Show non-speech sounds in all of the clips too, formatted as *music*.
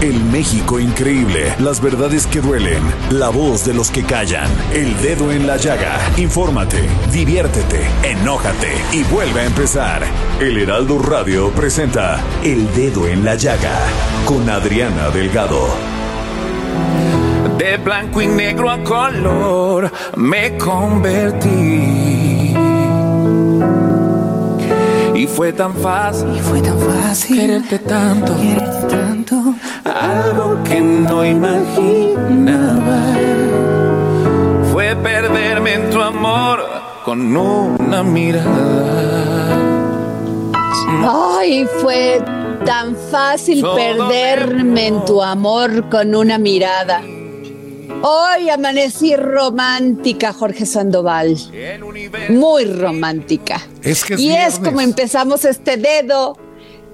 El México increíble, las verdades que duelen, la voz de los que callan, el dedo en la llaga. Infórmate, diviértete, enójate y vuelve a empezar. El Heraldo Radio presenta El Dedo en la Llaga con Adriana Delgado. De blanco y negro a color me convertí. Y fue tan fácil, Y fue tan fácil quererte tanto, quererte tanto. Algo que no imaginaba. Fue perderme en tu amor con una mirada. Ay, fue tan fácil Todo perderme en tu amor con una mirada. Hoy amanecí romántica, Jorge Sandoval. Muy romántica. Es que es y es viernes. como empezamos este dedo,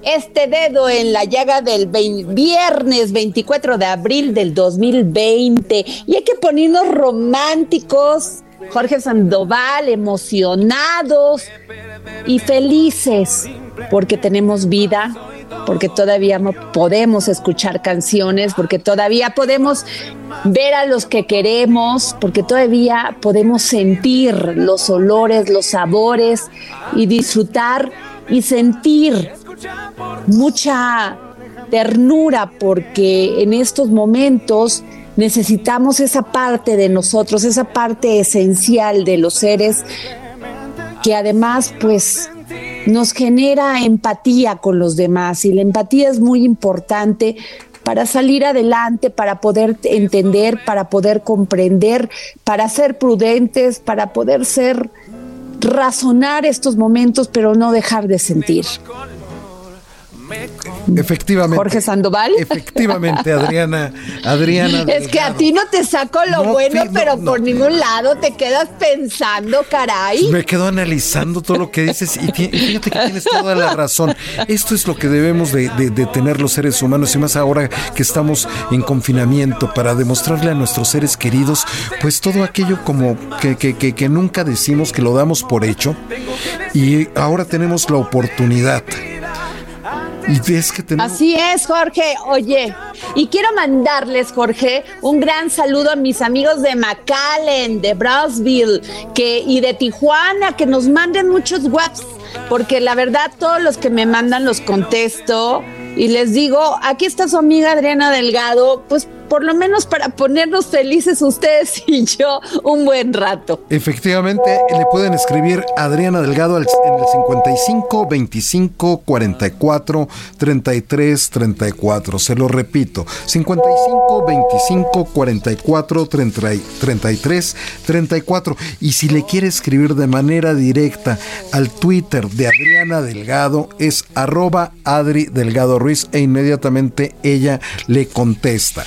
este dedo en la llaga del viernes 24 de abril del 2020. Y hay que ponernos románticos, Jorge Sandoval, emocionados y felices porque tenemos vida, porque todavía mo- podemos escuchar canciones, porque todavía podemos ver a los que queremos, porque todavía podemos sentir los olores, los sabores y disfrutar y sentir mucha ternura porque en estos momentos necesitamos esa parte de nosotros, esa parte esencial de los seres que además pues nos genera empatía con los demás y la empatía es muy importante para salir adelante, para poder entender, para poder comprender, para ser prudentes, para poder ser razonar estos momentos, pero no dejar de sentir. Efectivamente. Jorge Sandoval. Efectivamente, Adriana. Adriana. Es que a ti no te saco lo No, bueno, no, pero no. por ningún lado te quedas pensando, caray. Me quedo analizando todo lo que dices y, fíjate que tienes toda la razón. Esto es lo que debemos de, de- de tener los seres humanos y más ahora que estamos en confinamiento para demostrarle a nuestros seres queridos pues todo aquello como que, que- que- que nunca decimos que lo damos por hecho y ahora tenemos la oportunidad. Y que. Así es, Jorge. Oye, y quiero mandarles, Jorge, un gran saludo a mis amigos de McAllen, de Brownsville, que, y de Tijuana, que nos manden muchos WhatsApp, porque la verdad todos los que me mandan los contesto y les digo, aquí está su amiga Adriana Delgado, pues por lo menos para ponernos felices ustedes *laughs* y yo un buen rato. Efectivamente, le pueden escribir Adriana Delgado al- en el 55 25 44 33 34. Se lo repito, 55 25 44 30 33 34. Y si le quiere escribir de manera directa al Twitter de Adriana Delgado, es arroba Adri Delgado Ruiz e inmediatamente ella le contesta.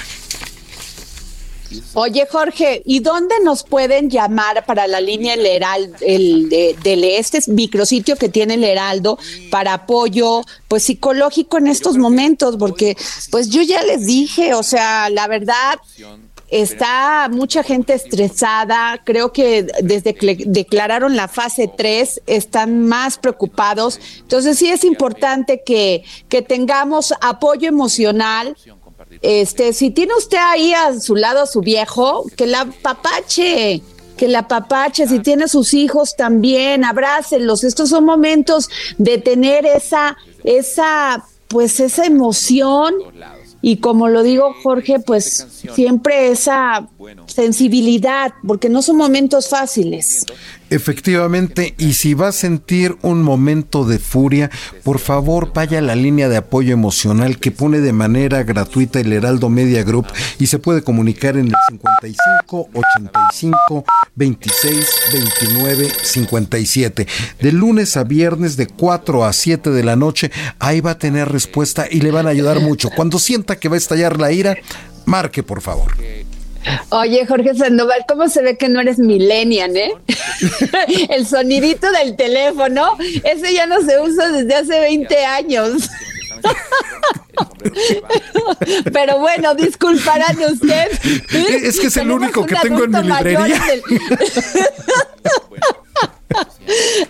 Oye, Jorge, ¿y dónde nos pueden llamar para la línea El Heraldo, el de, del este micrositio que tiene el Heraldo para apoyo pues psicológico en estos momentos? Porque pues yo ya les dije, o sea, la verdad está mucha gente estresada, creo que desde que declararon la fase 3 están más preocupados, entonces sí es importante que, que tengamos apoyo emocional, este, si tiene usted ahí a su lado a su viejo, que la papache, que la papache, si tiene sus hijos también, abrácelos. Estos son momentos de tener esa, esa, pues esa emoción y como lo digo Jorge, pues siempre esa sensibilidad, porque no son momentos fáciles. Efectivamente, y si va a sentir un momento de furia, por favor vaya a la línea de apoyo emocional que pone de manera gratuita el Heraldo Media Group y se puede comunicar en el 55 85 26 29 57. De lunes a viernes de 4 a 7 de la noche, ahí va a tener respuesta y le van a ayudar mucho. Cuando sienta que va a estallar la ira, marque por favor. Oye, Jorge Sandoval, ¿cómo se ve que no eres millennial, eh? *laughs* El sonidito del teléfono, ese ya no se usa desde hace 20 años. *laughs* Pero bueno, disculparán usted. Es que es el único que tengo en mi librería. *laughs*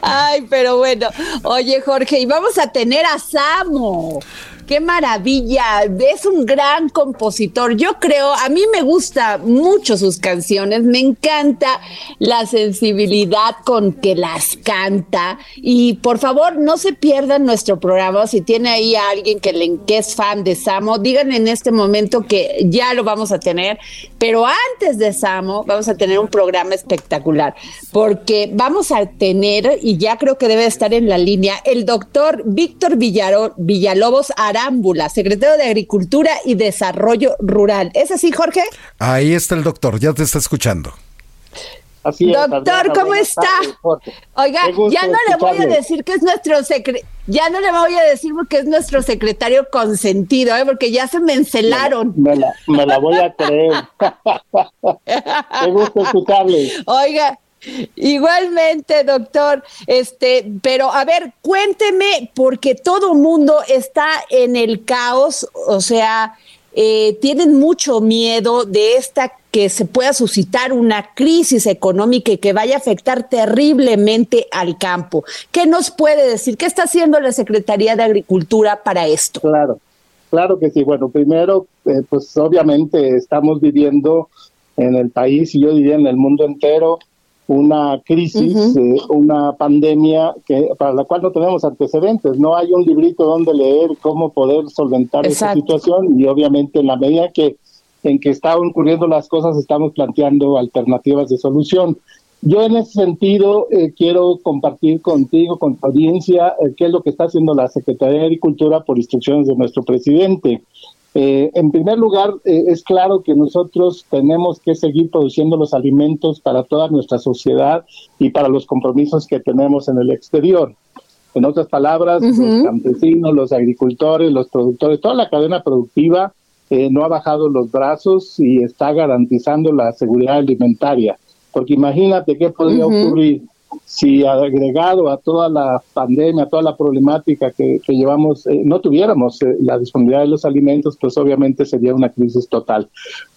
Ay, pero bueno. Oye, Jorge, y vamos a tener a Samo qué maravilla, es un gran compositor. Yo creo, a mí me gusta mucho sus canciones, me encanta la sensibilidad con que las canta y por favor no se pierdan nuestro programa. Si tiene ahí a alguien que, le, es fan de Samo, digan en este momento que ya lo vamos a tener, pero antes de Samo vamos a tener un programa espectacular porque vamos a tener, y ya creo que debe estar en la línea, el doctor Víctor Villalobos Ara Ámbula, secretario de Agricultura y Desarrollo Rural. ¿Es así, Jorge? Ahí está el doctor, ya te está escuchando. Así Doctor, ¿cómo está? Oiga, ya no le voy a decir que es nuestro secretario, ya no le voy a decir porque es nuestro secretario consentido, ¿eh? porque ya se me encelaron. Me la, me la voy a creer. *laughs* Qué gusto escucharle. Oiga, Igualmente, doctor. Este, pero a ver, cuénteme, porque todo mundo está en el caos, o sea, eh, tienen mucho miedo de esta que se pueda suscitar una crisis económica y que vaya a afectar terriblemente al campo. ¿Qué nos puede decir? ¿Qué está haciendo la Secretaría de Agricultura para esto? Claro, claro que sí. Bueno, primero, eh, pues obviamente estamos viviendo en el país y yo diría en el mundo entero una crisis, eh, una pandemia que para la cual no tenemos antecedentes. No hay un librito donde leer cómo poder solventar esa situación y obviamente en la medida que en que están ocurriendo las cosas estamos planteando alternativas de solución. Yo en ese sentido eh, quiero compartir contigo, con tu audiencia, eh, qué es lo que está haciendo la Secretaría de Agricultura por instrucciones de nuestro presidente. Eh, en primer lugar, eh, es claro que nosotros tenemos que seguir produciendo los alimentos para toda nuestra sociedad y para los compromisos que tenemos en el exterior. En otras palabras, los campesinos, los agricultores, los productores, toda la cadena productiva eh, no ha bajado los brazos y está garantizando la seguridad alimentaria. Porque imagínate qué podría ocurrir si agregado a toda la pandemia, a toda la problemática que, llevamos, eh, no tuviéramos eh, la disponibilidad de los alimentos, pues obviamente sería una crisis total.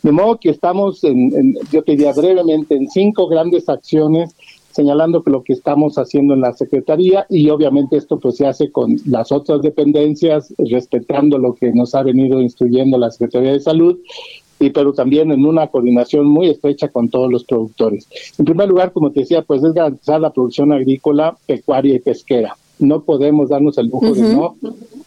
De modo que estamos, en, yo te diría brevemente, en cinco grandes acciones señalando que lo que estamos haciendo en la Secretaría y obviamente esto pues se hace con las otras dependencias, respetando lo que nos ha venido instruyendo la Secretaría de Salud y pero también en una coordinación muy estrecha con todos los productores. En primer lugar, como te decía, pues es garantizar la producción agrícola, pecuaria y pesquera. No podemos darnos el lujo de no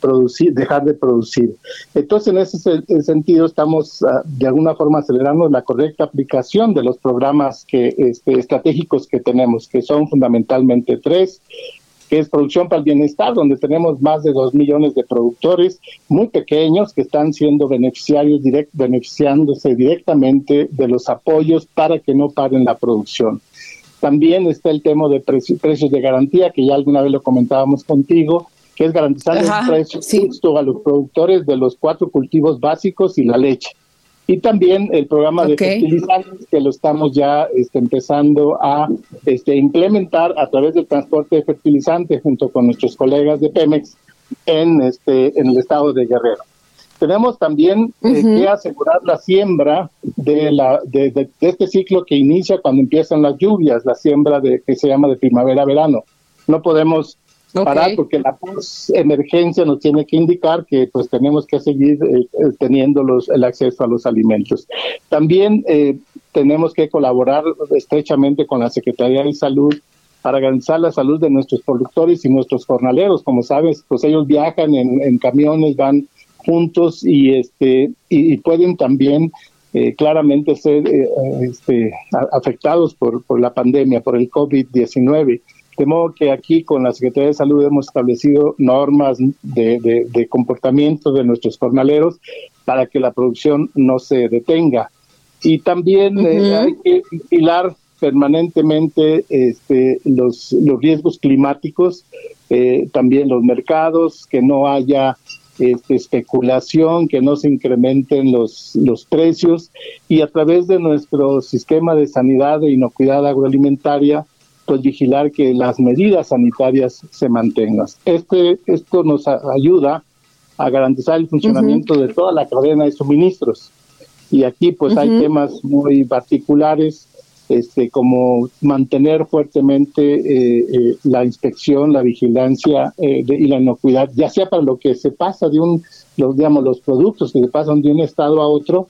producir, dejar de producir. Entonces, en ese sentido, estamos ah, de alguna forma acelerando la correcta aplicación de los programas que, este, estratégicos que tenemos, que son fundamentalmente tres que es Producción para el Bienestar, donde tenemos más de dos millones de productores muy pequeños que están siendo beneficiarios direct, beneficiándose directamente de los apoyos para que no paren la producción. También está el tema de precios de garantía, que ya alguna vez lo comentábamos contigo, que es garantizar el precio justo a los productores de los cuatro cultivos básicos y la leche y también el programa de fertilizantes que lo estamos ya este, empezando a este, implementar a través del transporte de fertilizantes junto con nuestros colegas de Pemex en, este, en el estado de Guerrero. Tenemos también eh, que asegurar la siembra de, la, de, de, este ciclo que inicia cuando empiezan las lluvias, la siembra de, que se llama de primavera-verano. No podemos parar porque la emergencia nos tiene que indicar que pues tenemos que seguir eh, eh, teniendo los, el acceso a los alimentos. También eh, tenemos que colaborar estrechamente con la Secretaría de Salud para garantizar la salud de nuestros productores y nuestros jornaleros. Como sabes, pues ellos viajan en, camiones, van juntos y este y, pueden también eh, claramente ser este, afectados por, por la pandemia, por el COVID-19. De modo que aquí con la Secretaría de Salud hemos establecido normas de, de, comportamiento de nuestros jornaleros para que la producción no se detenga. Y también hay que vigilar permanentemente este, los, los riesgos climáticos, eh, también los mercados, que no haya este, especulación, que no se incrementen los, los precios y a través de nuestro sistema de sanidad e inocuidad agroalimentaria, pues vigilar que las medidas sanitarias se mantengan. Este, esto nos ayuda a garantizar el funcionamiento de toda la cadena de suministros. Y aquí pues hay temas muy particulares este, como mantener fuertemente eh, eh, la inspección, la vigilancia eh, y la inocuidad, ya sea para lo que se pasa de un, los, digamos, los productos que se pasan de un estado a otro,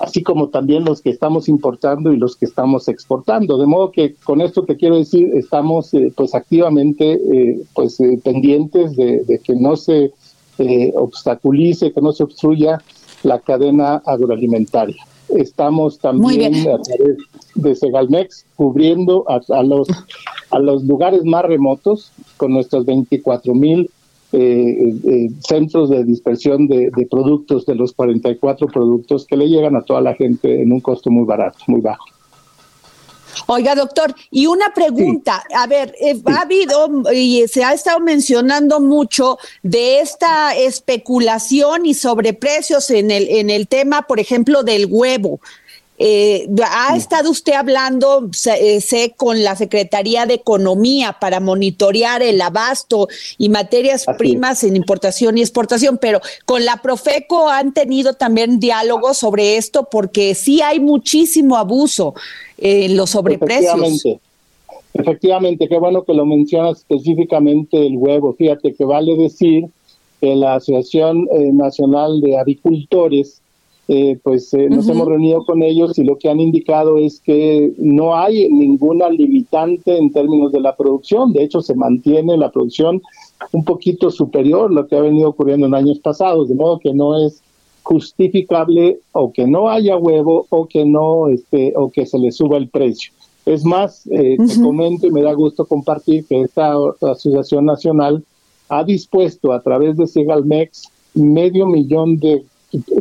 así como también los que estamos importando y los que estamos exportando. De modo que con esto te quiero decir, estamos pues activamente pues pendientes de, de, que no se obstaculice, que no se obstruya la cadena agroalimentaria. Estamos también a través de Segalmex cubriendo a, los, a los lugares más remotos con nuestros 24 mil eh, eh, centros de dispersión de, de, productos, de los 44 productos que le llegan a toda la gente en un costo muy barato, muy bajo. Oiga, doctor, y una pregunta, a ver, eh, ha habido y se ha estado mencionando mucho de esta especulación y sobreprecios en el, en el tema, por ejemplo, del huevo. Eh, ha estado usted hablando, eh, sé, con la Secretaría de Economía para monitorear el abasto y materias primas en importación y exportación, pero con la Profeco han tenido también diálogos sobre esto porque sí hay muchísimo abuso en los sobreprecios. Efectivamente. Efectivamente, qué bueno que lo mencionas específicamente el huevo. Fíjate que vale decir que la Asociación eh, Nacional de Avicultores eh, pues eh, nos hemos reunido con ellos y lo que han indicado es que no hay ninguna limitante en términos de la producción, de hecho se mantiene la producción un poquito superior a lo que ha venido ocurriendo en años pasados, de modo que no es justificable o que no haya huevo o que no este o que se le suba el precio. Es más, eh, te comento y me da gusto compartir que esta asociación nacional ha dispuesto a través de Segalmex medio millón de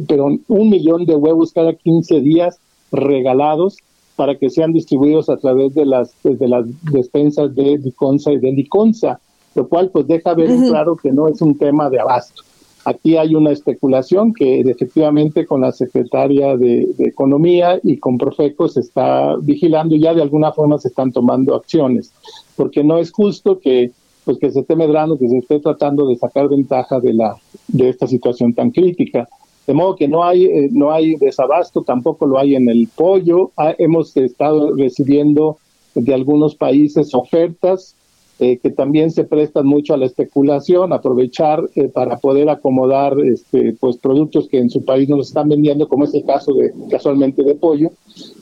pero un millón de huevos cada 15 días regalados para que sean distribuidos a través de las, de las despensas de Liconza y de Liconza, lo cual pues deja ver claro que no es un tema de abasto. Aquí hay una especulación que efectivamente con la Secretaria de, Economía y con Profeco se está vigilando y ya de alguna forma se están tomando acciones, porque no es justo que pues que se esté medrando, que se esté tratando de sacar ventaja de la de esta situación tan crítica. De modo que no hay, eh, no hay desabasto, tampoco lo hay en el pollo. Ah, hemos estado recibiendo de algunos países ofertas eh, que también se prestan mucho a la especulación, aprovechar eh, para poder acomodar este, pues productos que en su país no los están vendiendo, como es el caso de casualmente de pollo.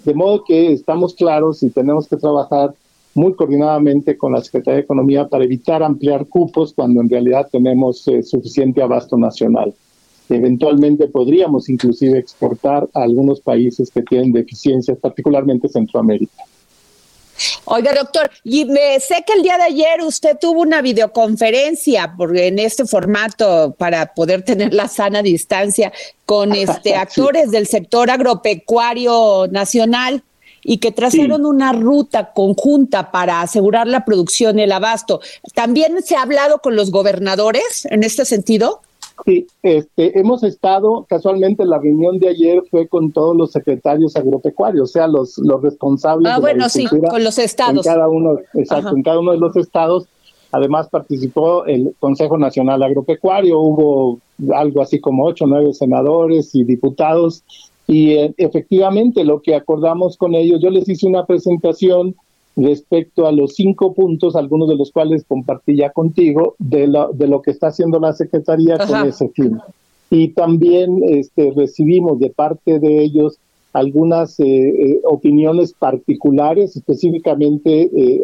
De modo que estamos claros y tenemos que trabajar muy coordinadamente con la Secretaría de Economía para evitar ampliar cupos cuando en realidad tenemos suficiente abasto nacional. Eventualmente podríamos inclusive exportar a algunos países que tienen deficiencias, particularmente Centroamérica. Oiga, doctor, y me, sé que el día de ayer usted tuvo una videoconferencia porque en este formato para poder tener la sana distancia con *laughs* este actores del sector agropecuario nacional y que trazaron una ruta conjunta para asegurar la producción y el abasto. ¿También se ha hablado con los gobernadores en este sentido? Sí, este, hemos estado, casualmente la reunión de ayer fue con todos los secretarios agropecuarios, o sea, los, los responsables. Ah, bueno, sí, con los estados. En cada uno, exacto, en cada uno de los estados. Además participó el Consejo Nacional Agropecuario, hubo algo así como ocho, nueve senadores y diputados. Y eh, efectivamente lo que acordamos con ellos, yo les hice una presentación respecto a los cinco puntos, algunos de los cuales compartí ya contigo, de lo, de lo que está haciendo la Secretaría con ese fin. Y también este, recibimos de parte de ellos algunas eh, eh, opiniones particulares, específicamente, eh,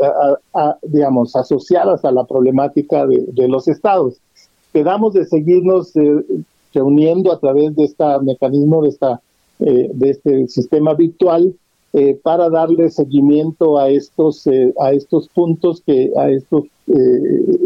digamos, asociadas a la problemática de, de los estados. Quedamos de seguirnos reuniendo a través de este mecanismo, de esta eh, de este sistema virtual eh, para darle seguimiento a estos eh, a estos puntos que a estos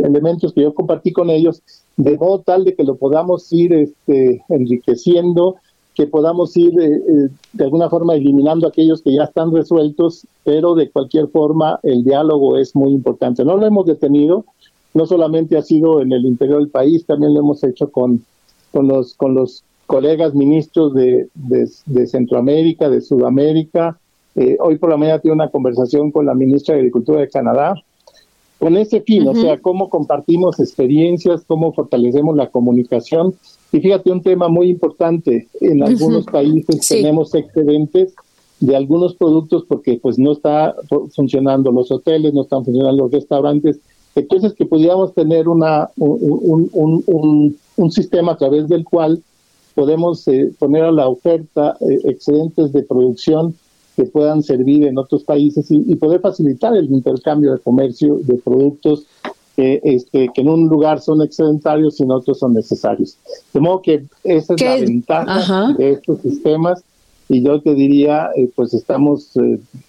elementos que yo compartí con ellos de modo tal de que lo podamos ir este, enriqueciendo que podamos ir de alguna forma eliminando aquellos que ya están resueltos pero de cualquier forma el diálogo es muy importante no lo hemos detenido no solamente ha sido en el interior del país también lo hemos hecho con con los con los colegas ministros de, de, Centroamérica, de Sudamérica. Eh, hoy por la mañana tuve una conversación con la ministra de Agricultura de Canadá con ese fin, o sea, cómo compartimos experiencias, cómo fortalecemos la comunicación. Y fíjate, un tema muy importante, en algunos países tenemos excedentes de algunos productos porque pues no está funcionando los hoteles, no están funcionando los restaurantes. Entonces, que pudiéramos tener una, un, un, un, un sistema a través del cual podemos eh, poner a la oferta eh, excedentes de producción que puedan servir en otros países y, poder facilitar el intercambio de comercio de productos este, que en un lugar son excedentarios y en otros son necesarios. De modo que esa es la ventaja de estos sistemas y yo te diría, eh, pues estamos,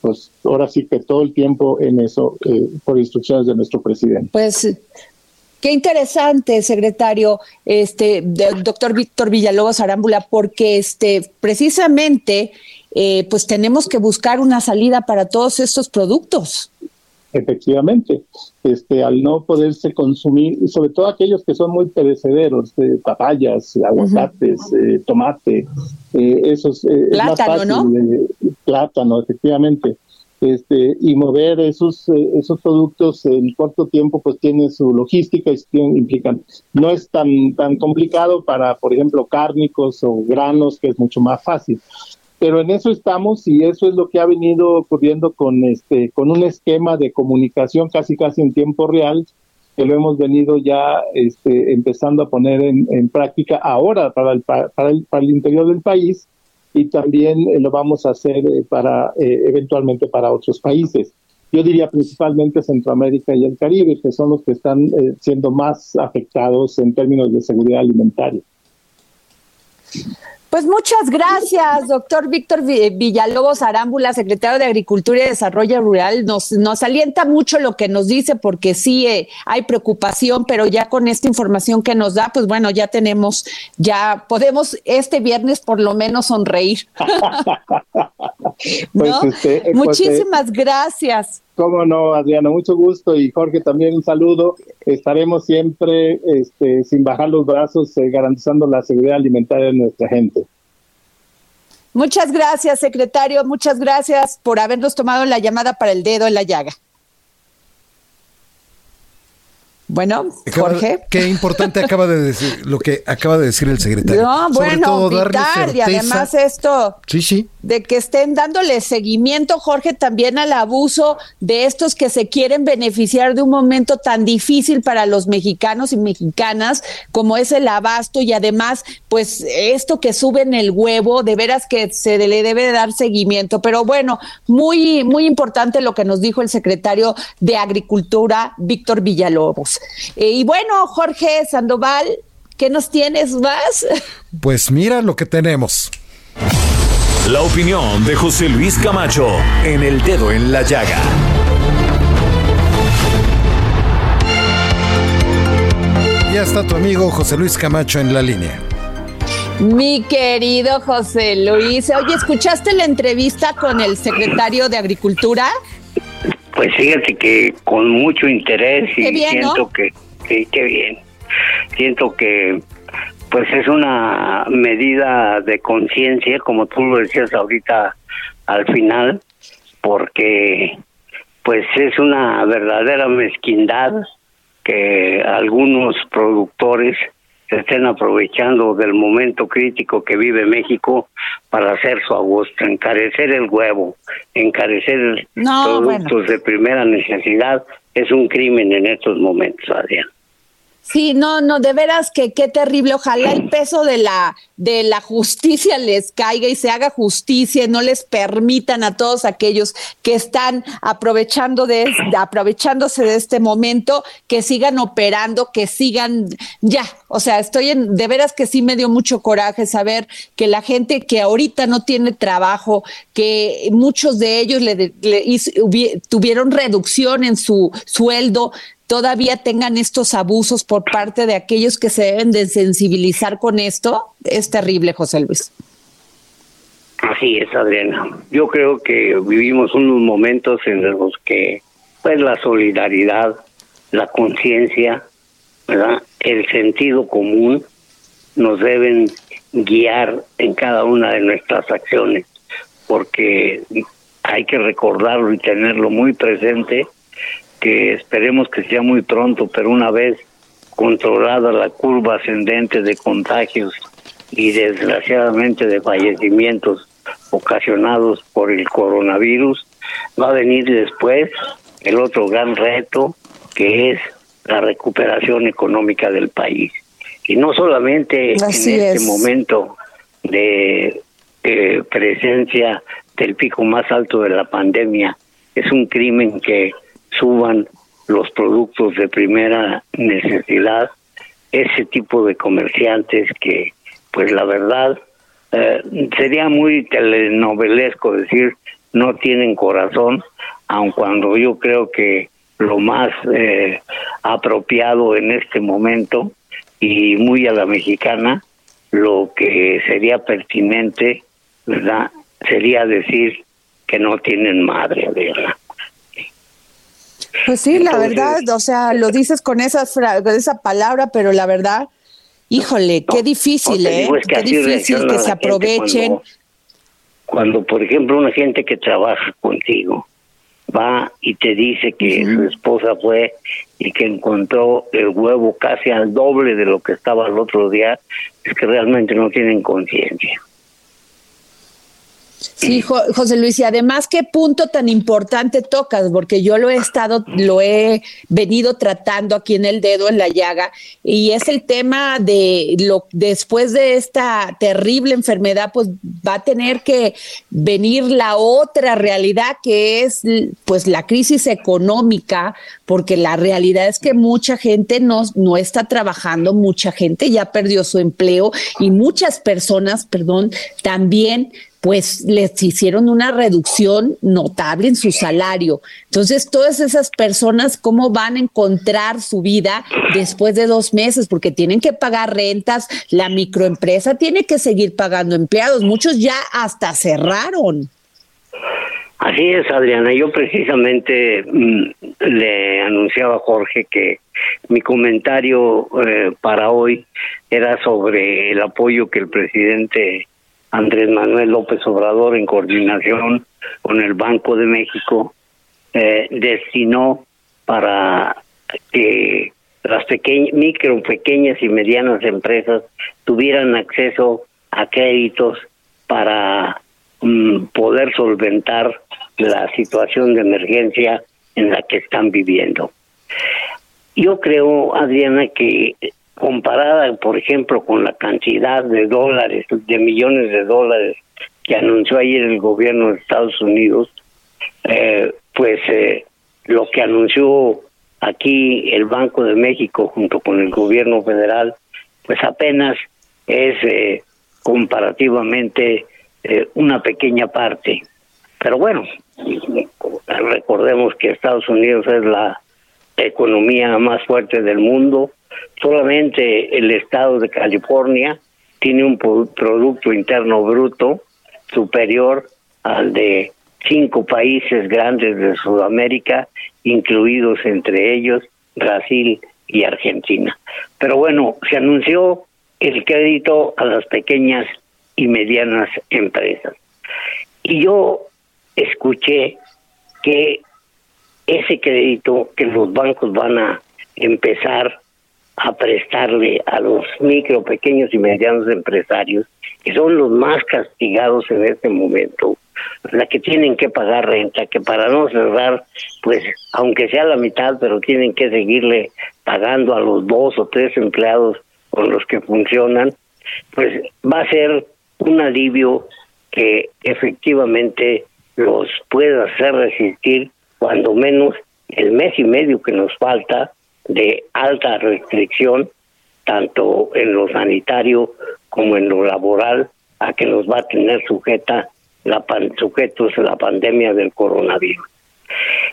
pues ahora sí que todo el tiempo en eso por instrucciones de nuestro presidente. Pues Qué interesante, secretario, este, doctor Víctor Villalobos Arámbula, porque este, precisamente, eh, pues tenemos que buscar una salida para todos estos productos. Efectivamente, este, al no poderse consumir, sobre todo aquellos que son muy perecederos, eh, papayas, aguacates, eh, tomate, esos plátano, ¿no? plátano, efectivamente este, y mover esos, eh, esos productos en corto tiempo, pues tiene su logística y implican. No es tan, tan complicado para, por ejemplo, cárnicos o granos, que es mucho más fácil. Pero en eso estamos y eso es lo que ha venido ocurriendo con, este, con un esquema de comunicación casi casi en tiempo real, que lo hemos venido ya este, empezando a poner en, en práctica ahora para el, para, el, para el interior del país y también eh, lo vamos a hacer eh, para eh, eventualmente para otros países. Yo diría principalmente Centroamérica y el Caribe, que son los que están siendo más afectados en términos de seguridad alimentaria. Pues muchas gracias, doctor Víctor Villalobos Arámbula, secretario de Agricultura y Desarrollo Rural. Nos, nos alienta mucho lo que nos dice porque sí eh, hay preocupación, pero ya con esta información que nos da, pues bueno, ya tenemos, ya podemos este viernes por lo menos sonreír. *laughs* *laughs* Pues, este, pues, Muchísimas gracias. Cómo no, Adriana, mucho gusto y Jorge también un saludo. Estaremos siempre este, sin bajar los brazos, eh, garantizando la seguridad alimentaria de nuestra gente. Muchas gracias, secretario. Muchas gracias por habernos tomado la llamada para el dedo en la llaga. Bueno, Jorge. Qué importante acaba de decir lo que acaba de decir el secretario. No, bueno, y además esto. Sí, sí de que estén dándole seguimiento, Jorge, también al abuso de estos que se quieren beneficiar de un momento tan difícil para los mexicanos y mexicanas como es el abasto y además, pues esto que suben el huevo, de veras que se le debe dar seguimiento. Pero bueno, muy, muy importante lo que nos dijo el secretario de Agricultura, Víctor Villalobos. Eh, y bueno, Jorge Sandoval, ¿qué nos tienes más? *laughs* Pues mira lo que tenemos. La opinión de José Luis Camacho en el dedo en la llaga. Ya está tu amigo José Luis Camacho en la línea. Mi querido José Luis, oye, ¿escuchaste la entrevista con el secretario de Agricultura? Pues fíjate que con mucho interés y siento que, sí, qué bien. Siento que pues es una medida de conciencia, como tú lo decías ahorita al final, porque pues es una verdadera mezquindad que algunos productores estén aprovechando del momento crítico que vive México para hacer su agosto, encarecer el huevo, encarecer productos de primera necesidad, es un crimen en estos momentos, Adrián. Sí, no, no, de veras que qué terrible. Ojalá el peso de la de la justicia les caiga y se haga justicia, y no les permitan a todos aquellos que están aprovechando de, aprovechándose de este momento que sigan operando, que sigan ya. O sea, estoy en de veras que sí me dio mucho coraje saber que la gente que ahorita no tiene trabajo, que muchos de ellos le, tuvieron reducción en su sueldo, todavía tengan estos abusos por parte de aquellos que se deben de sensibilizar con esto, es terrible, José Luis. Así es, Adriana. Yo creo que vivimos unos momentos en los que pues la solidaridad, la conciencia, el sentido común nos deben guiar en cada una de nuestras acciones, porque hay que recordarlo y tenerlo muy presente que esperemos que sea muy pronto, pero una vez controlada la curva ascendente de contagios y desgraciadamente de fallecimientos ocasionados por el coronavirus, va a venir después el otro gran reto que es la recuperación económica del país. Y no solamente en este momento de eh, presencia del pico más alto de la pandemia, es un crimen que suban los productos de primera necesidad, ese tipo de comerciantes que, pues la verdad, eh, sería muy telenovelesco decir no tienen corazón, aun cuando yo creo que lo más eh, apropiado en este momento y muy a la mexicana, lo que sería pertinente, ¿verdad? Sería decir que no tienen madre, ¿verdad? Pues sí, la verdad, o sea, lo dices con esa, esa palabra, pero la verdad, híjole, qué difícil, ¿eh? qué difícil que se aprovechen. Cuando, por ejemplo, una gente que trabaja contigo va y te dice que su esposa fue y que encontró el huevo casi al doble de lo que estaba el otro día, es que realmente no tienen conciencia. Sí, José Luis, y además qué punto tan importante tocas, porque yo lo he estado, lo he venido tratando aquí en el dedo, en la llaga, y es el tema de lo después de esta terrible enfermedad, pues va a tener que venir la otra realidad que es pues la crisis económica, porque la realidad es que mucha gente no, no está trabajando, mucha gente ya perdió su empleo y muchas personas, perdón, también pues les hicieron una reducción notable en su salario. Entonces, todas esas personas, ¿cómo van a encontrar su vida después de dos meses? Porque tienen que pagar rentas, la microempresa tiene que seguir pagando empleados, muchos ya hasta cerraron. Así es, Adriana. Yo precisamente mm, le anunciaba a Jorge que mi comentario eh, para hoy era sobre el apoyo que el presidente Andrés Manuel López Obrador, en coordinación con el Banco de México, eh, destinó para que las pequeñas, micro, pequeñas y medianas empresas tuvieran acceso a créditos para mm, poder solventar la situación de emergencia en la que están viviendo. Yo creo, Adriana, que comparada, por ejemplo, con la cantidad de dólares, de millones de dólares que anunció ayer el gobierno de Estados Unidos, eh, pues eh, lo que anunció aquí el Banco de México junto con el gobierno federal, pues apenas es eh, comparativamente una pequeña parte. Pero bueno, recordemos que Estados Unidos es la economía más fuerte del mundo, solamente el estado de California tiene un Producto Interno Bruto superior al de cinco países grandes de Sudamérica, incluidos entre ellos Brasil y Argentina. Pero bueno, se anunció el crédito a las pequeñas y medianas empresas. Y yo escuché que ese crédito que los bancos van a empezar a prestarle a los micro, pequeños y medianos empresarios, que son los más castigados en este momento, la que tienen que pagar renta, que para no cerrar, pues aunque sea la mitad, pero tienen que seguirle pagando a los dos o tres empleados con los que funcionan, pues va a ser un alivio que efectivamente los pueda hacer resistir cuando menos el mes y medio que nos falta de alta restricción, tanto en lo sanitario como en lo laboral, a que nos va a tener sujeta la sujetos a la pandemia del coronavirus.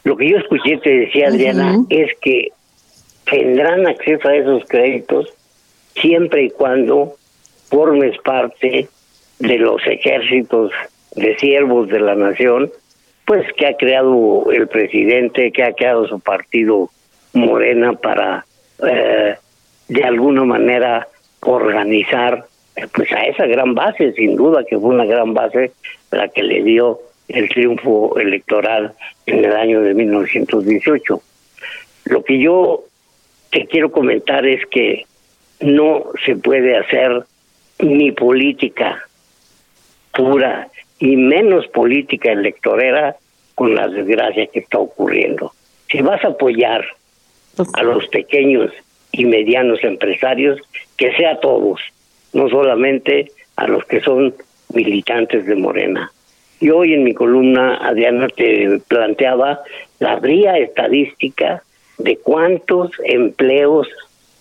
Lo que yo escuché, te decía Adriana, es que tendrán acceso a esos créditos siempre y cuando formes parte de los ejércitos de siervos de la nación, pues que ha creado el presidente, que ha creado su partido Morena para eh, de alguna manera organizar pues a esa gran base, sin duda que fue una gran base la que le dio el triunfo electoral en el año de 1918. Lo que yo te quiero comentar es que no se puede hacer ni política pura y menos política electorera con la desgracia que está ocurriendo. Si vas a apoyar a los pequeños y medianos empresarios, que sea a todos, no solamente a los que son militantes de Morena. Y hoy en mi columna, Adriana, te planteaba la fría estadística de cuántos empleos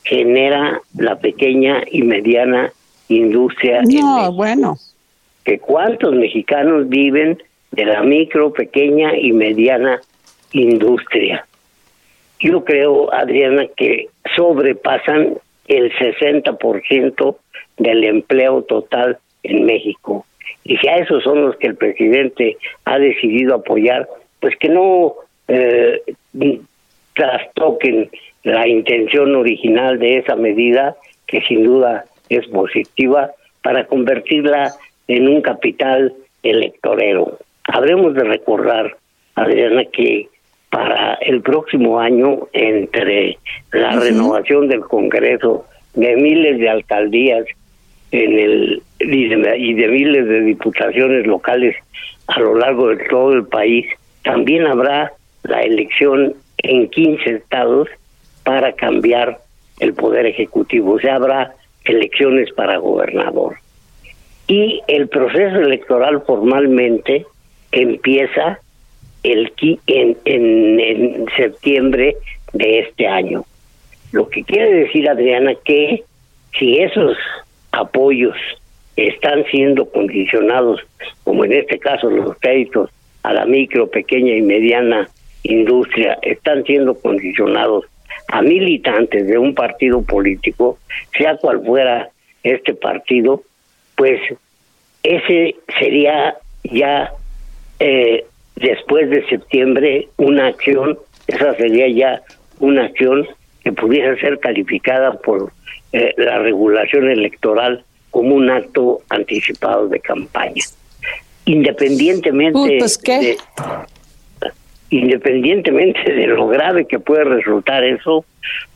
genera la pequeña y mediana industria. No, bueno. Que cuántos mexicanos viven de la micro, pequeña y mediana industria. Yo creo, Adriana, que sobrepasan el 60% del empleo total en México. Y si a esos son los que el presidente ha decidido apoyar, pues que no eh, trastoquen la intención original de esa medida, que sin duda es positiva, para convertirla en un capital electorero. Habremos de recordar, Adriana, que para el próximo año, entre la renovación del Congreso, de miles de alcaldías en el y de, miles de diputaciones locales a lo largo de todo el país, también habrá la elección en 15 estados para cambiar el poder ejecutivo, o sea, habrá elecciones para gobernador. Y el proceso electoral formalmente empieza el en, en, en septiembre de este año. Lo que quiere decir, Adriana, que si esos apoyos están siendo condicionados, como en este caso los créditos a la micro, pequeña y mediana industria, están siendo condicionados a militantes de un partido político, sea cual fuera este partido, pues ese sería ya eh, después de septiembre una acción, esa sería ya una acción que pudiera ser calificada por eh, la regulación electoral como un acto anticipado de campaña. Independientemente pues, de, independientemente de lo grave que puede resultar eso,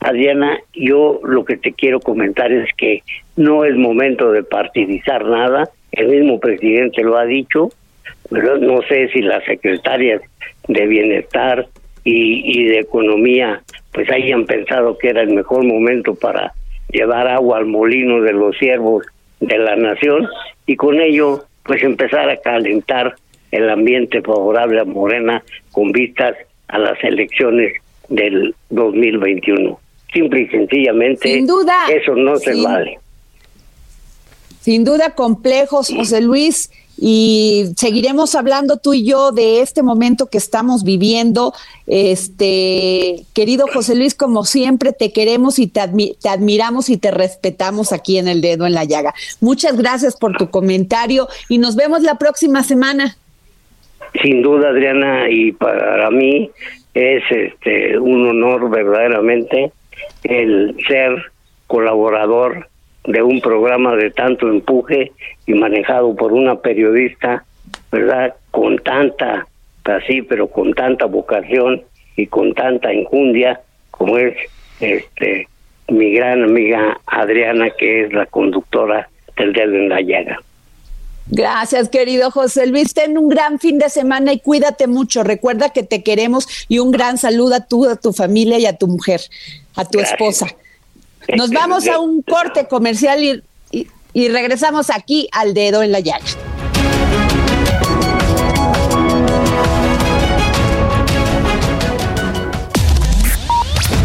Adriana, yo lo que te quiero comentar es que no es momento de partidizar nada, el mismo presidente lo ha dicho, pero no sé si las secretarias de bienestar y, y de economía pues hayan pensado que era el mejor momento para llevar agua al molino de los siervos de la nación y con ello pues empezar a calentar el ambiente favorable a Morena con vistas a las elecciones del 2021. Simple y sencillamente, Sin duda, eso no se vale. Sin duda complejos, José Luis y seguiremos hablando tú y yo de este momento que estamos viviendo. Este, querido José Luis, como siempre te queremos y te, te, admiramos y te respetamos aquí en el dedo en la llaga. Muchas gracias por tu comentario y nos vemos la próxima semana. Sin duda, Adriana, y para mí es este un honor verdaderamente el ser colaborador de un programa de tanto empuje y manejado por una periodista, ¿verdad? Con tanta, así, pero con tanta vocación y con tanta injundia como es este mi gran amiga Adriana, que es la conductora del dedo en la llaga. Gracias, querido José Luis. Ten un gran fin de semana y cuídate mucho. Recuerda que te queremos y un gran saludo a tu, a tu familia y a tu mujer, a tu esposa. Nos vamos a un corte comercial y, regresamos aquí al dedo en la llaga.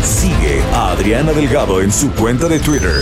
Sigue a Adriana Delgado en su cuenta de Twitter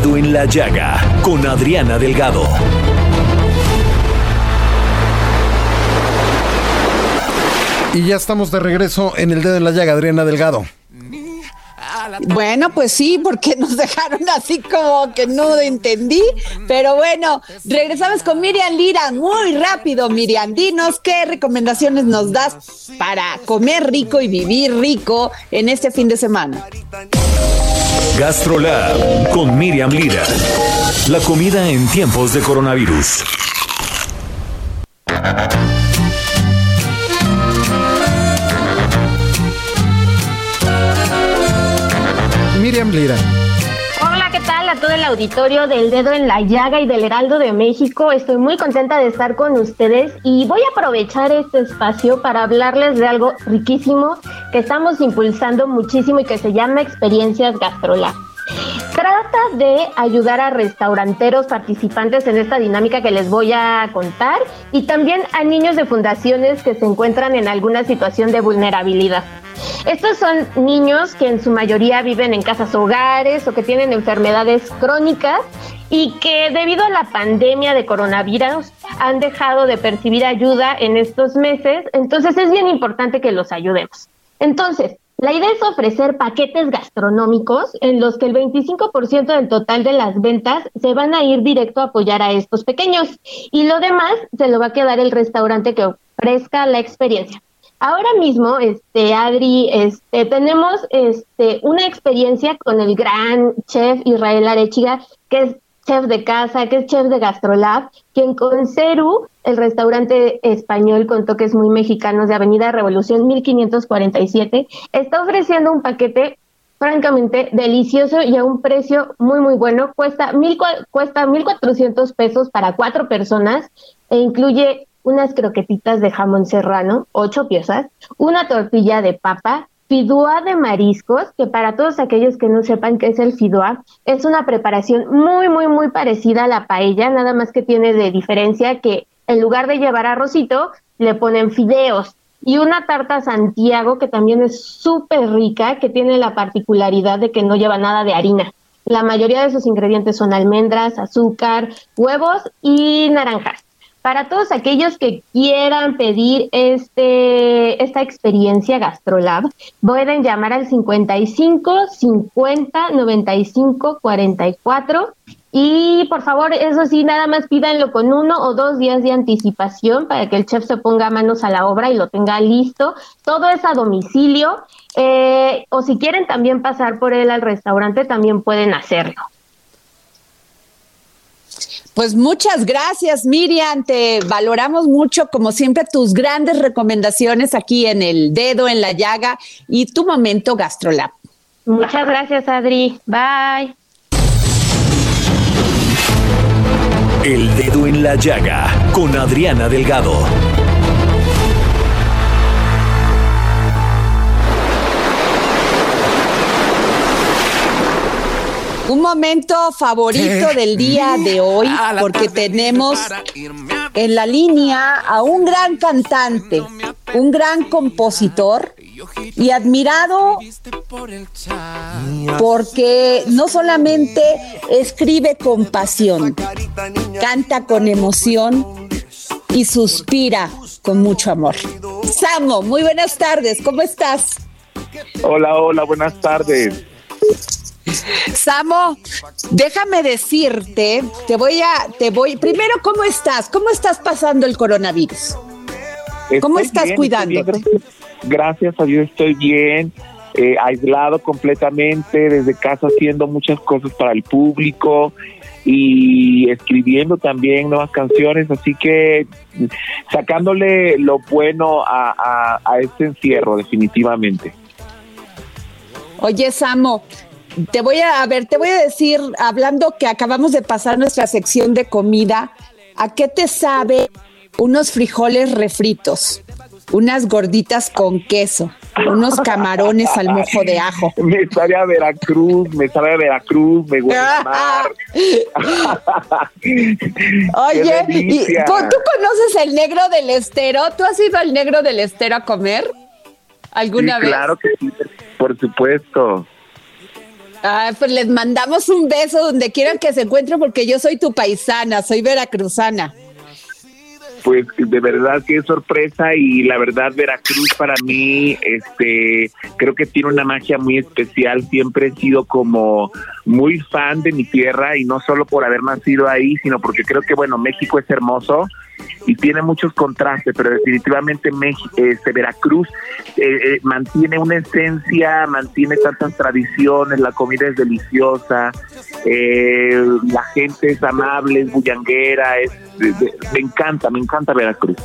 Dedo en la llaga con Adriana Delgado. Y ya estamos de regreso en el dedo en la llaga, Adriana Delgado. Bueno, pues sí, porque nos dejaron así como que no entendí. Pero bueno, regresamos con Miriam Lira muy rápido. Miriam, dinos qué recomendaciones nos das para comer rico y vivir rico en este fin de semana. Gastrolab con Miriam Lira. La comida en tiempos de coronavirus. Miriam Lira. Hola, ¿qué tal a todo el auditorio del Dedo en la Llaga y del Heraldo de México? Estoy muy contenta de estar con ustedes y voy a aprovechar este espacio para hablarles de algo riquísimo que estamos impulsando muchísimo y que se llama Experiencias Gastrolab. Trata de ayudar a restauranteros participantes en esta dinámica que les voy a contar y también a niños de fundaciones que se encuentran en alguna situación de vulnerabilidad. Estos son niños que en su mayoría viven en casas hogares o que tienen enfermedades crónicas y que debido a la pandemia de coronavirus han dejado de percibir ayuda en estos meses, entonces es bien importante que los ayudemos. Entonces, la idea es ofrecer paquetes gastronómicos en los que el 25% del total de las ventas se van a ir directo a apoyar a estos pequeños y lo demás se lo va a quedar el restaurante que ofrezca la experiencia. Ahora mismo, este Adri, este tenemos este una experiencia con el gran chef Israel Arechiga, que es chef de casa, que es chef de Gastrolab, quien con Ceru, el restaurante español con toques muy mexicanos de Avenida Revolución 1547, está ofreciendo un paquete francamente delicioso y a un precio muy muy bueno. Cuesta mil cuesta 1400 pesos para cuatro personas e incluye unas croquetitas de jamón serrano, ocho piezas, una tortilla de papa, Fidua de mariscos, que para todos aquellos que no sepan qué es el fidua, es una preparación muy, muy, muy parecida a la paella, nada más que tiene de diferencia que en lugar de llevar arrocito, le ponen fideos. Y una tarta Santiago, que también es súper rica, que tiene la particularidad de que no lleva nada de harina. La mayoría de sus ingredientes son almendras, azúcar, huevos y naranjas. Para todos aquellos que quieran pedir este, esta experiencia GastroLab, pueden llamar al 55 50 95 44 y por favor, eso sí, nada más pídanlo con uno o dos días de anticipación para que el chef se ponga manos a la obra y lo tenga listo. Todo es a domicilio. Eh, o si quieren también pasar por él al restaurante, también pueden hacerlo. Pues muchas gracias, Miriam. Te valoramos mucho, como siempre, tus grandes recomendaciones aquí en el dedo en la llaga y tu momento GastroLab. Muchas gracias, Adri. Bye. El dedo en la llaga con Adriana Delgado. Un momento favorito del día de hoy, porque tenemos en la línea a un gran cantante, un gran compositor y admirado porque no solamente escribe con pasión, canta con emoción y suspira con mucho amor. Samo, muy buenas tardes, ¿cómo estás? Hola, hola, buenas tardes. Samo, déjame decirte, te voy a, te voy, primero, ¿cómo estás? ¿Cómo estás pasando el coronavirus? ¿Cómo estás cuidando? gracias a Dios estoy bien, eh, aislado completamente desde casa haciendo muchas cosas para el público y escribiendo también nuevas canciones, así que sacándole lo bueno a, a este encierro definitivamente. Oye, Samo, te voy a, a ver, te voy a decir, hablando que acabamos de pasar nuestra sección de comida, ¿a qué te sabe unos frijoles refritos? Unas gorditas con queso, unos camarones al mojo de ajo. *laughs* Me sabe a Veracruz, me sabe a Veracruz, me huele a mar. *laughs* Oye, ¿tú, conoces el negro del estero? ¿Tú has ido al negro del estero a comer? ¿Alguna vez? Claro que sí, por supuesto. Ah, pues les mandamos un beso donde quieran que se encuentren porque yo soy tu paisana, soy veracruzana. Pues de verdad que es sorpresa y la verdad Veracruz para mí este creo que tiene una magia muy especial, siempre he sido como muy fan de mi tierra y no solo por haber nacido ahí, sino porque creo que bueno, México es hermoso y tiene muchos contrastes, pero definitivamente México, este, Veracruz eh, eh, mantiene una esencia, mantiene tantas tradiciones, la comida es deliciosa, eh, la gente es amable, es bullanguera, es, me encanta, me encanta Veracruz.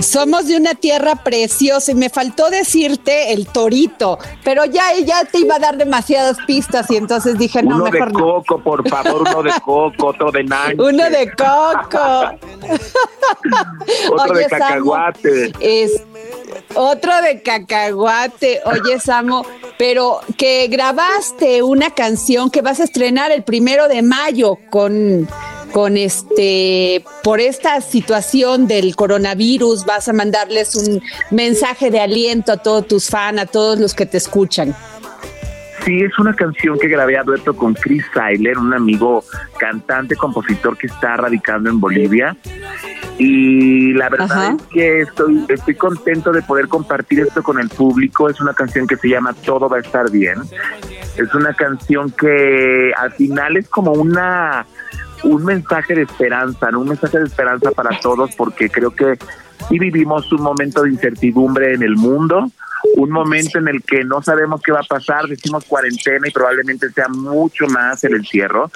Somos de una tierra preciosa y me faltó decirte el torito, pero ya, ya te iba a dar demasiadas pistas y entonces dije, no, uno mejor de coco, por favor, uno de coco, otro de nanche. *laughs* Uno de coco. *laughs* otro de cacahuate. es, otro de cacahuate. Oye, Samo, pero que grabaste una canción que vas a estrenar el primero de mayo con con este, por esta situación del coronavirus, vas a mandarles un mensaje de aliento a todos tus fans, a todos los que te escuchan. Sí, es una canción que grabé a dueto con Chris Seiler, un amigo cantante, compositor que está radicando en Bolivia. Y la verdad es que estoy, estoy contento de poder compartir esto con el público. Es una canción que se llama Todo va a estar bien. Es una canción que al final es como una un mensaje de esperanza, un mensaje de esperanza para todos, porque creo que sí vivimos un momento de incertidumbre en el mundo, un momento en el que no sabemos qué va a pasar, decimos cuarentena y probablemente sea mucho más el encierro,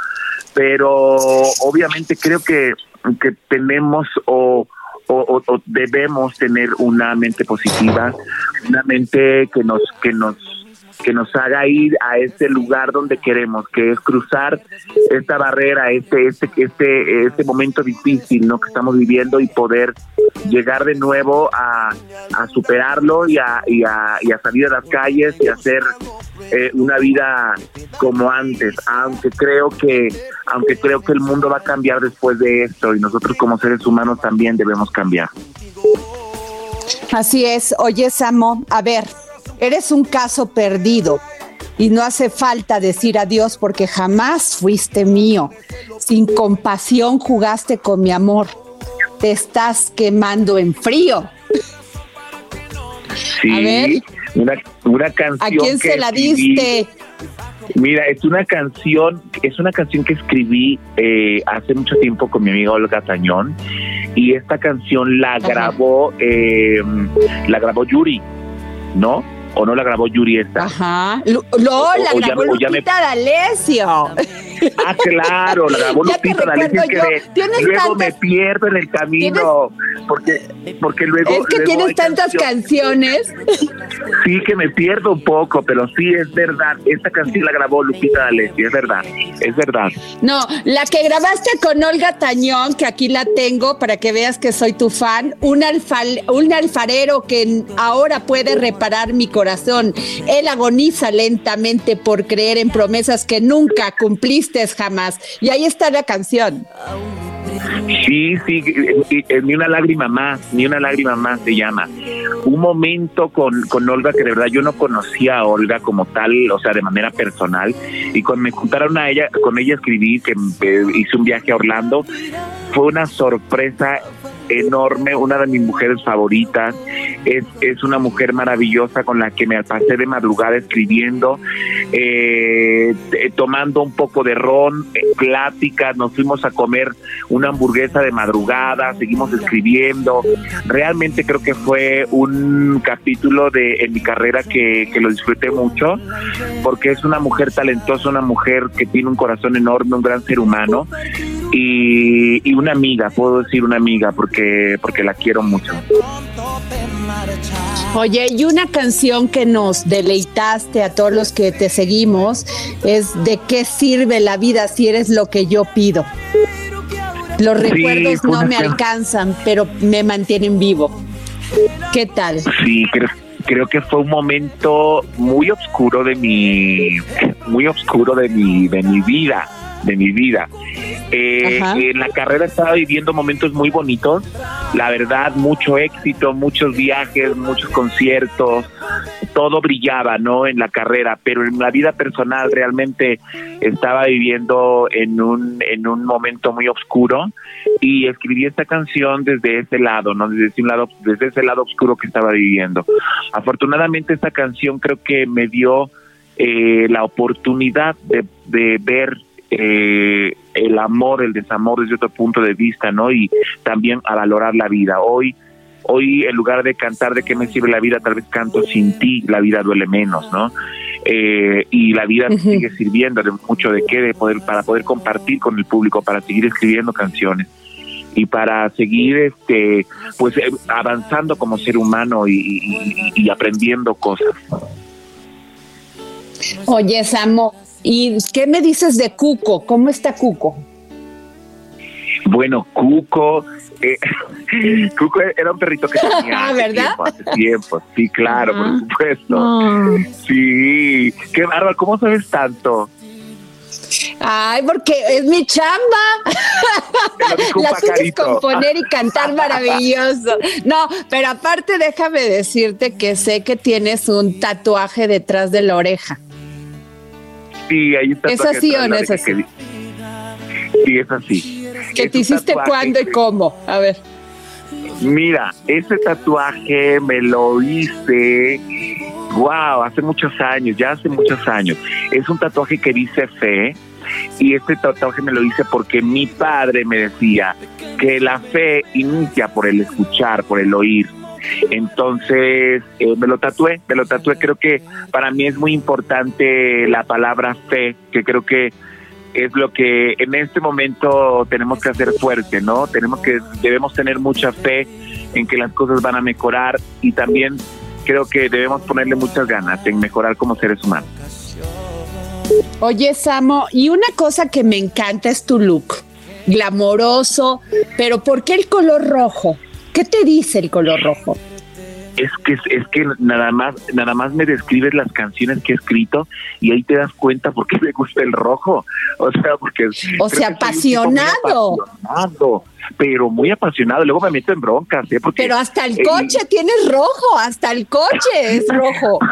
pero obviamente creo que, que tenemos o, o, o debemos tener una mente positiva, una mente que nos que nos que nos haga ir a ese lugar donde queremos, que es cruzar esta barrera, este, este, este, este momento difícil ¿no? que estamos viviendo y poder llegar de nuevo a, superarlo y a, y, a, y a salir a las calles y hacer eh, una vida como antes, aunque creo que aunque creo que el mundo va a cambiar después de esto y nosotros como seres humanos también debemos cambiar. Así es, oye Samo, a ver, Eres un caso perdido y no hace falta decir adiós porque jamás fuiste mío. Sin compasión jugaste con mi amor. Te estás quemando en frío. Sí, a ver, una, canción. ¿A quién se la diste? Mira, es una canción, es una canción que escribí eh, hace mucho tiempo con mi amiga Olga Tañón y esta canción la grabó, eh, la grabó Yuri, ¿no? O no la grabó Yuri esta. Ajá. No, la grabó Lupita D'Alessio. *laughs* Ah, claro, la grabó Lupita D'Alessio que luego me pierdo en el camino porque porque luego Es que tienes tantas canciones. Sí que me pierdo un poco, pero sí es verdad, esta canción la grabó Lupita D'Alessio, es verdad. Es verdad. No, la que grabaste con Olga Tañón, que aquí la tengo para que veas que soy tu fan, un, un alfarero que ahora puede reparar mi corazón. Él agoniza lentamente por creer en promesas que nunca cumpliste jamás. Y ahí está la canción. Sí, sí, ni una lágrima más, ni una lágrima más se llama. Un momento con, con Olga que de verdad yo no conocía a Olga como tal, o sea, de manera personal, y cuando me juntaron a ella, con ella escribí que hice un viaje a Orlando, fue una sorpresa enorme, una de mis mujeres favoritas. Es, es una mujer maravillosa con la que me pasé de madrugada escribiendo, eh, tomando un poco de ron, eh, pláticas, nos fuimos a comer una hamburguesa de madrugada, seguimos escribiendo. Realmente creo que fue un capítulo de en mi carrera que, que lo disfruté mucho, porque es una mujer talentosa, una mujer que tiene un corazón enorme, un gran ser humano y, una amiga, puedo decir una amiga porque, porque la quiero mucho. Oye, y una canción que nos deleitaste a todos los que te seguimos es ¿De qué sirve la vida si eres lo que yo pido? Los recuerdos no me alcanzan, pero me mantienen vivo. ¿Qué tal? Sí, creo, creo que fue un momento muy oscuro de mi, muy oscuro de mi, de mi vida de mi vida. Eh, en la carrera estaba viviendo momentos muy bonitos, la verdad, mucho éxito, muchos viajes, muchos conciertos, todo brillaba, ¿no? En la carrera, pero en la vida personal realmente estaba viviendo en un, en un momento muy oscuro y escribí esta canción desde ese lado, ¿no? Desde ese lado, desde ese lado oscuro que estaba viviendo. Afortunadamente esta canción creo que me dio eh, la oportunidad de, de ver eh, el amor, el desamor desde otro punto de vista, ¿no? Y también a valorar la vida. Hoy, hoy en lugar de cantar de qué me sirve la vida, tal vez canto sin ti, la vida duele menos, ¿no? Eh, y la vida sigue sirviendo de mucho de qué, de poder, para poder compartir con el público, para seguir escribiendo canciones y para seguir este pues eh, avanzando como ser humano y, y aprendiendo cosas. Oye, Samo, ¿Y qué me dices de Cuco? ¿Cómo está Cuco? Bueno, Cuco, eh, *laughs* Cuco era un perrito que tenía *laughs* hace ¿verdad? tiempo, hace tiempo. Sí, claro, por supuesto. Sí, qué bárbaro, ¿cómo sabes tanto? Ay, porque es mi chamba. La suya es componer y cantar *laughs* maravilloso. No, pero aparte déjame decirte que sé que tienes un tatuaje detrás de la oreja. Sí, ahí está. ¿Es así o no es así? sí, es así. ¿Qué te hiciste cuándo y cómo? A ver. Mira, ese tatuaje me lo hice, wow, hace muchos años, ya hace muchos años. Es un tatuaje que dice fe y este tatuaje me lo hice porque mi padre me decía que la fe inicia por el escuchar, por el oír. Entonces eh, me lo tatué, me lo tatué. Creo que para mí es muy importante la palabra fe, que creo que es lo que en este momento tenemos que hacer fuerte, ¿no? Tenemos que debemos tener mucha fe en que las cosas van a mejorar y también creo que debemos ponerle muchas ganas en mejorar como seres humanos. Oye, Samo, y una cosa que me encanta es tu look, glamoroso, pero ¿por qué el color rojo? ¿Qué te dice el color rojo? es que es que nada más nada más me describes las canciones que he escrito y ahí te das cuenta por qué me gusta el rojo o sea porque o sea apasionado. apasionado pero muy apasionado luego me meto en broncas ¿eh? porque pero hasta el coche tienes rojo hasta el coche es rojo *laughs*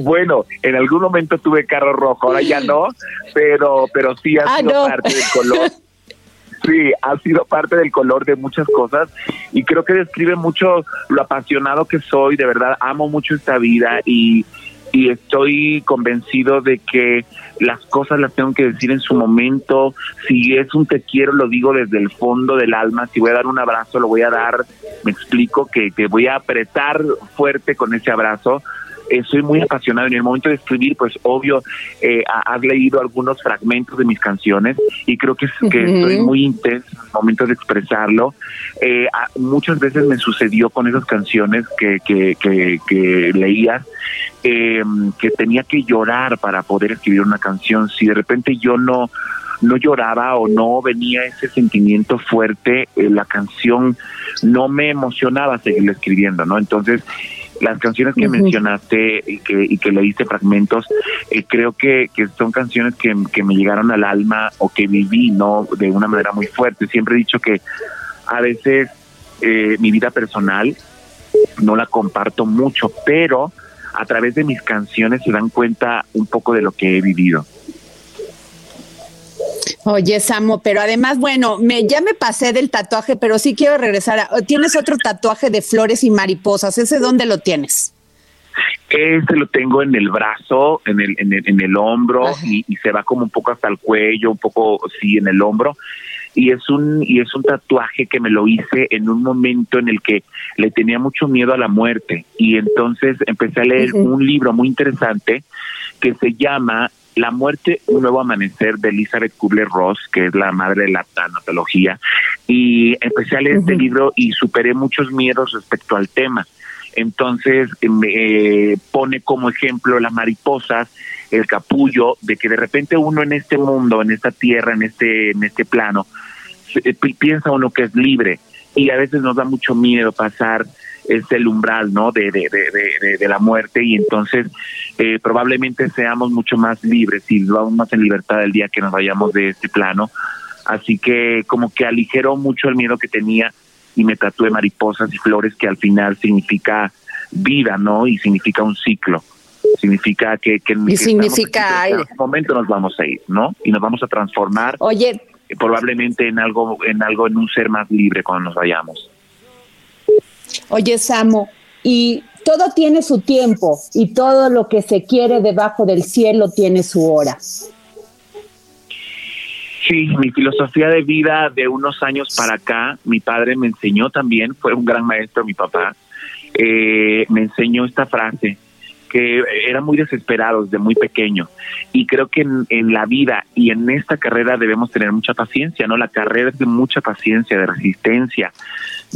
Bueno, en algún momento tuve carro rojo, ahora ya no, pero pero sí ha ah, sido parte del color. *laughs* Sí, ha sido parte del color de muchas cosas y creo que describe mucho lo apasionado que soy, de verdad amo mucho esta vida y, y estoy convencido de que las cosas las tengo que decir en su momento, si es un te quiero lo digo desde el fondo del alma, si voy a dar un abrazo lo voy a dar, me explico que, que voy a apretar fuerte con ese abrazo eh, soy muy apasionado. En el momento de escribir, pues obvio, eh, has leído algunos fragmentos de mis canciones y creo que, que estoy muy intenso en el momento de expresarlo. Eh, muchas veces me sucedió con esas canciones que, que, que, que leías. Em, que tenía que llorar para poder escribir una canción. Si de repente yo no no lloraba o no venía ese sentimiento fuerte, la canción no me emocionaba seguir escribiendo, ¿no? Entonces, las canciones que mencionaste y que, y que leíste fragmentos, eh, creo que, que son canciones que, que, me llegaron al alma o que viví, ¿no? De una manera muy fuerte. Siempre he dicho que a veces eh, mi vida personal no la comparto mucho, pero a través de mis canciones se dan cuenta un poco de lo que he vivido. Oye, Samo, pero además, bueno, me, ya me pasé del tatuaje, pero sí quiero regresar. tienes otro tatuaje de flores y mariposas. ¿Ese dónde lo tienes? Este lo tengo en el brazo, en el, en el, en el hombro y, se va como un poco hasta el cuello, un poco sí en el hombro y es un y es un tatuaje que me lo hice en un momento en el que le tenía mucho miedo a la muerte y entonces empecé a leer un libro muy interesante que se llama La muerte, un nuevo amanecer de Elizabeth Kubler-Ross, que es la madre de la tanatología, y empecé a leer este libro y superé muchos miedos respecto al tema. Entonces me eh, pone como ejemplo las mariposas, el capullo, de que de repente uno en este mundo, en esta tierra, en este, en este plano, piensa uno que es libre. Y a veces nos da mucho miedo pasar ese el umbral no de, de, de, de, la muerte y entonces eh, probablemente seamos mucho más libres y vamos más en libertad el día que nos vayamos de este plano. Así que como que aligeró mucho el miedo que tenía y me tatué mariposas y flores que al final significa vida no y significa un ciclo. Significa que, que, y significa en algún momento nos vamos a ir no y nos vamos a transformar oye. probablemente en algo en algo en un ser más libre cuando nos vayamos Oye, Samo, y todo tiene su tiempo y todo lo que se quiere debajo del cielo tiene su hora. Sí, mi filosofía de vida de unos años para acá, mi padre me enseñó también, fue un gran maestro mi papá, eh, me enseñó esta frase, que era muy desesperado desde muy pequeño. Y creo que en, en, la vida y en esta carrera debemos tener mucha paciencia, ¿no? La carrera es de mucha paciencia, de resistencia,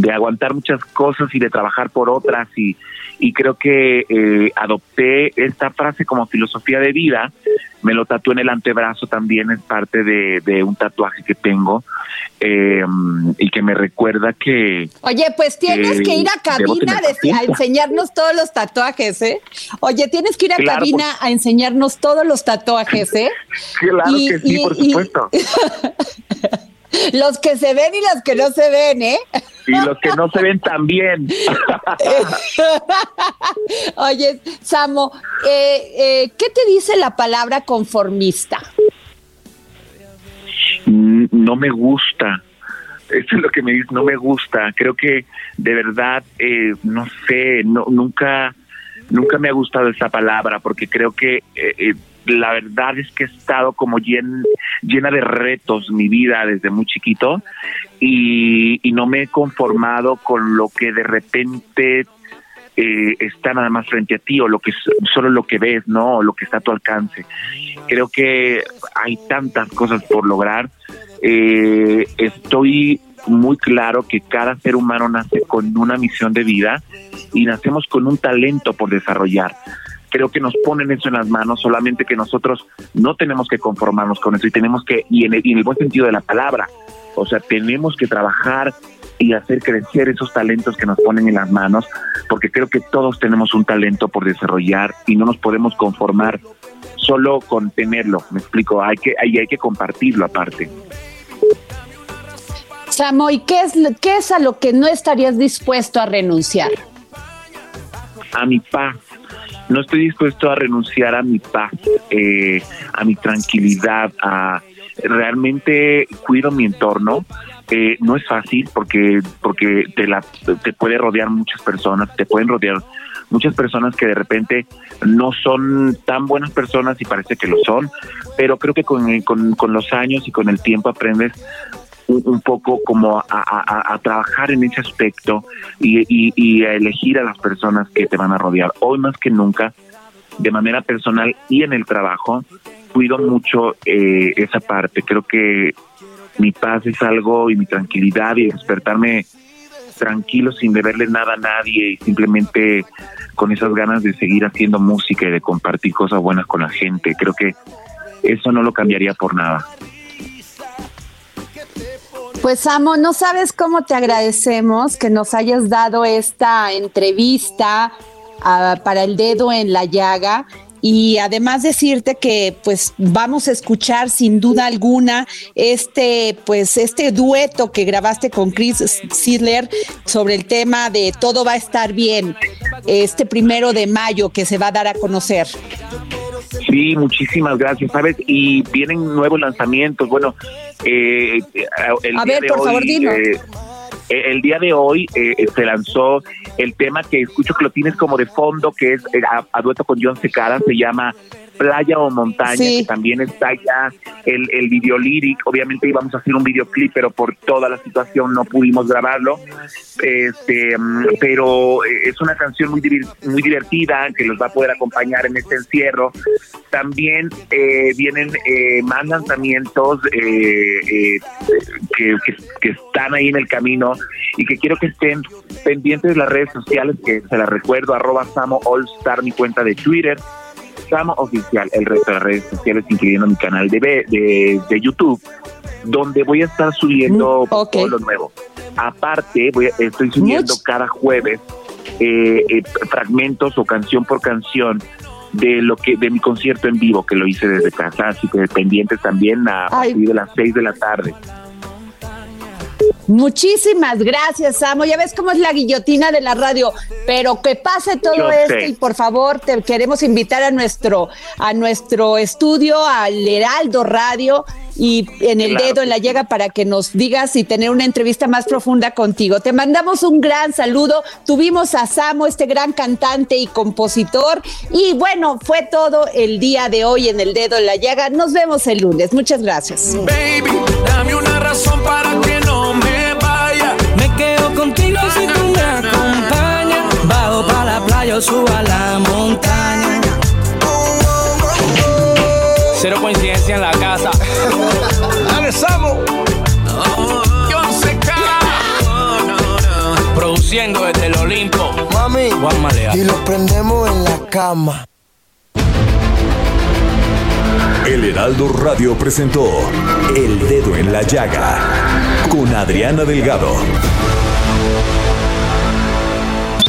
de aguantar muchas cosas y de trabajar por otras y, y creo que eh, adopté esta frase como filosofía de vida, me lo tatué en el antebrazo también, es parte de, de un tatuaje que tengo eh, y que me recuerda que... Oye, pues tienes que ir a cabina a enseñarnos todos los tatuajes, ¿eh? Oye, tienes que ir a cabina a enseñarnos todos los tatuajes, ¿eh? *laughs* Claro que sí, por supuesto. *laughs* Los que se ven y los que no se ven, ¿eh? Y los que no se ven también. *laughs* Oye, Samo, eh, eh, ¿qué te dice la palabra conformista? Mm, no me gusta. Eso es lo que me dice, no me gusta. Creo que de verdad, eh, no sé, no, nunca, nunca me ha gustado esa palabra porque creo que la verdad es que he estado como llena de retos mi vida desde muy chiquito y, no me he conformado con lo que de repente eh, está nada más frente a ti o lo que solo lo que ves, ¿no? Lo que está a tu alcance. Creo que hay tantas cosas por lograr. Eh, estoy muy claro que cada ser humano nace con una misión de vida y nacemos con un talento por desarrollar creo que nos ponen eso en las manos, solamente que nosotros no tenemos que conformarnos con eso y tenemos que, y en el, buen sentido de la palabra, o sea, tenemos que trabajar y hacer crecer esos talentos que nos ponen en las manos, porque creo que todos tenemos un talento por desarrollar y no nos podemos conformar solo con tenerlo, me explico, hay que, hay, hay que compartirlo aparte. Samo, ¿y qué es, qué es a lo que no estarías dispuesto a renunciar? A mi paz, no estoy dispuesto a renunciar a mi paz, eh, a mi tranquilidad, a realmente cuido mi entorno. Eh, no es fácil porque porque te la te puede rodear muchas personas, te pueden rodear muchas personas que de repente no son tan buenas personas y parece que lo son, pero creo que con, con, con los años y con el tiempo aprendes un, poco como a, trabajar en ese aspecto y, a elegir a las personas que te van a rodear. Hoy más que nunca, de manera personal y en el trabajo, cuido mucho eh, esa parte. Creo que mi paz es algo y mi tranquilidad y despertarme tranquilo sin deberle nada a nadie y simplemente con esas ganas de seguir haciendo música y de compartir cosas buenas con la gente. Creo que eso no lo cambiaría por nada. Pues Amo, no sabes cómo te agradecemos que nos hayas dado esta entrevista ah, para el dedo en la llaga y además decirte que pues vamos a escuchar sin duda alguna este pues este dueto que grabaste con Chris Sidler sobre el tema de todo va a estar bien este primero de mayo que se va a dar a conocer. Sí, muchísimas gracias, ¿sabes? Y vienen nuevos lanzamientos. Bueno, eh, el A ver, por favor, dime. Eh, el día de hoy eh, se lanzó el tema que escucho que lo tienes como de fondo, que es a, a dueto con John Secara, se llama playa o montaña, que también está ya el, el video lyric. Obviamente íbamos a hacer un videoclip, pero por toda la situación no pudimos grabarlo. Este, mm, pero eh, es una canción muy, muy divertida que los va a poder acompañar en este encierro. También eh, vienen eh, más lanzamientos que, que, están ahí en el camino y que quiero que estén pendientes de las redes sociales, que se las recuerdo, arroba Samo All Star, mi cuenta de Twitter, Oficial, el resto de las redes sociales, incluyendo mi canal de, de, de YouTube, donde voy a estar subiendo mm, todo lo nuevo. Aparte, voy estoy subiendo cada jueves eh, eh, fragmentos o canción por canción de lo que de mi concierto en vivo que lo hice desde casa, así que pendientes también a partir de las 6 de la tarde. Muchísimas gracias, Samo. Ya ves cómo es la guillotina de la radio, pero que pase todo esto y por favor te queremos invitar a nuestro a nuestro estudio al Heraldo Radio y en el dedo en la llega para que nos digas y tener una entrevista más profunda contigo. Te mandamos un gran saludo. Tuvimos a Samo, este gran cantante y compositor. Y bueno, fue todo el día de hoy en el dedo en la llaga. Nos vemos el lunes. Muchas gracias. Baby, dame una razón para que no me la playa o subo a la montaña. Cero coincidencia en la casa. *laughs* Regresamos. Produciendo desde el Olimpo. Mami. Juan Malea. Y lo prendemos en la cama. El Heraldo Radio presentó El Dedo en la Llaga con Adriana Delgado.